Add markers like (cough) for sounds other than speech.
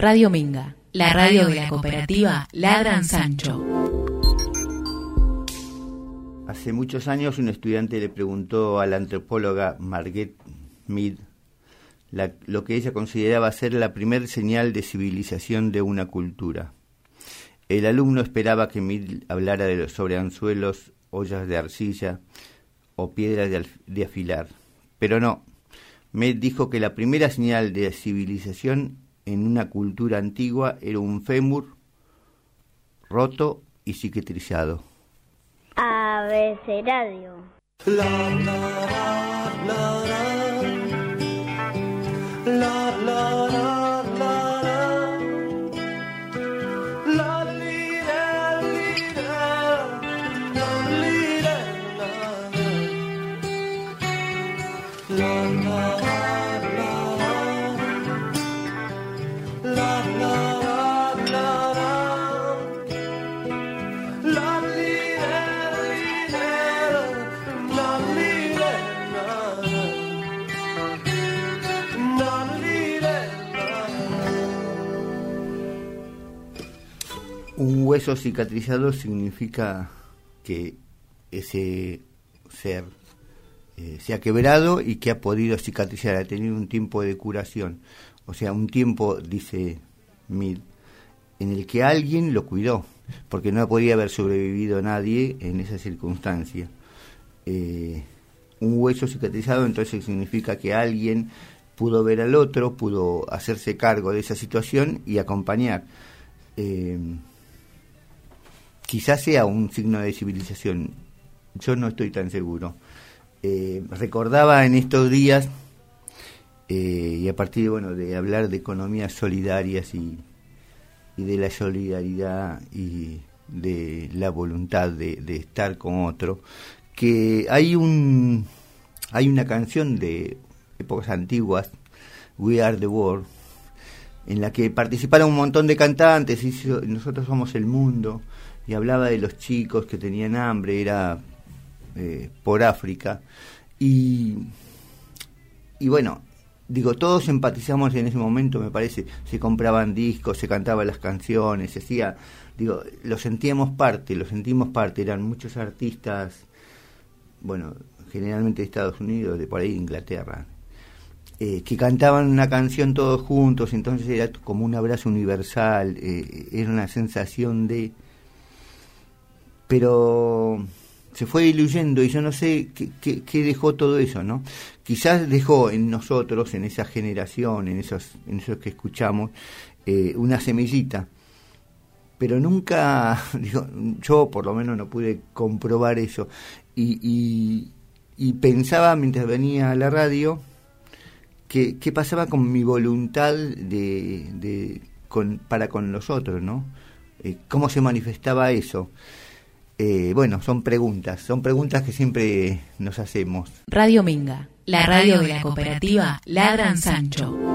Radio Minga, la radio de la cooperativa Ladran Sancho. Hace muchos años un estudiante le preguntó a la antropóloga Margaret Mead lo que ella consideraba ser la primer señal de civilización de una cultura. El alumno esperaba que Mead hablara de los sobre anzuelos, ollas de arcilla o piedras de, de afilar, pero no. Mead dijo que la primera señal de civilización en una cultura antigua era un fémur roto y cicatrizado. La, la, la, la, la, hueso cicatrizado significa que ese ser eh, se ha quebrado y que ha podido cicatrizar, ha tenido un tiempo de curación. O sea, un tiempo, dice Mil, en el que alguien lo cuidó, porque no podía haber sobrevivido nadie en esa circunstancia. Eh, un hueso cicatrizado entonces significa que alguien pudo ver al otro, pudo hacerse cargo de esa situación y acompañar. Eh, quizás sea un signo de civilización. Yo no estoy tan seguro. Eh, recordaba en estos días, eh, y a partir de, bueno, de hablar de economías solidarias y, de la solidaridad y de la voluntad de, estar con otro, que hay un hay una canción de épocas antiguas, We Are the World, en la que participaron un montón de cantantes y nosotros somos el mundo y hablaba de los chicos que tenían hambre, era eh, por África. Y, y bueno, digo, todos empatizamos en ese momento, me parece, se compraban discos, se cantaban las canciones, se hacía, digo, lo sentíamos parte, lo sentimos parte, eran muchos artistas, bueno, generalmente de Estados Unidos, de por ahí de Inglaterra, eh, que cantaban una canción todos juntos, entonces era como un abrazo universal, eh, era una sensación de pero se fue diluyendo y yo no sé qué, dejó todo eso, ¿no? Quizás dejó en nosotros, en esa generación, en esos, en esos que escuchamos, eh, una semillita. Pero nunca, (laughs) yo por lo menos no pude comprobar eso. Y, y, pensaba mientras venía a la radio, qué pasaba con mi voluntad de con, para con los otros, ¿no? Eh, ¿Cómo se manifestaba eso? Eh, bueno, son preguntas, son preguntas que siempre nos hacemos. Radio Minga, la radio de la cooperativa Ladran Sancho.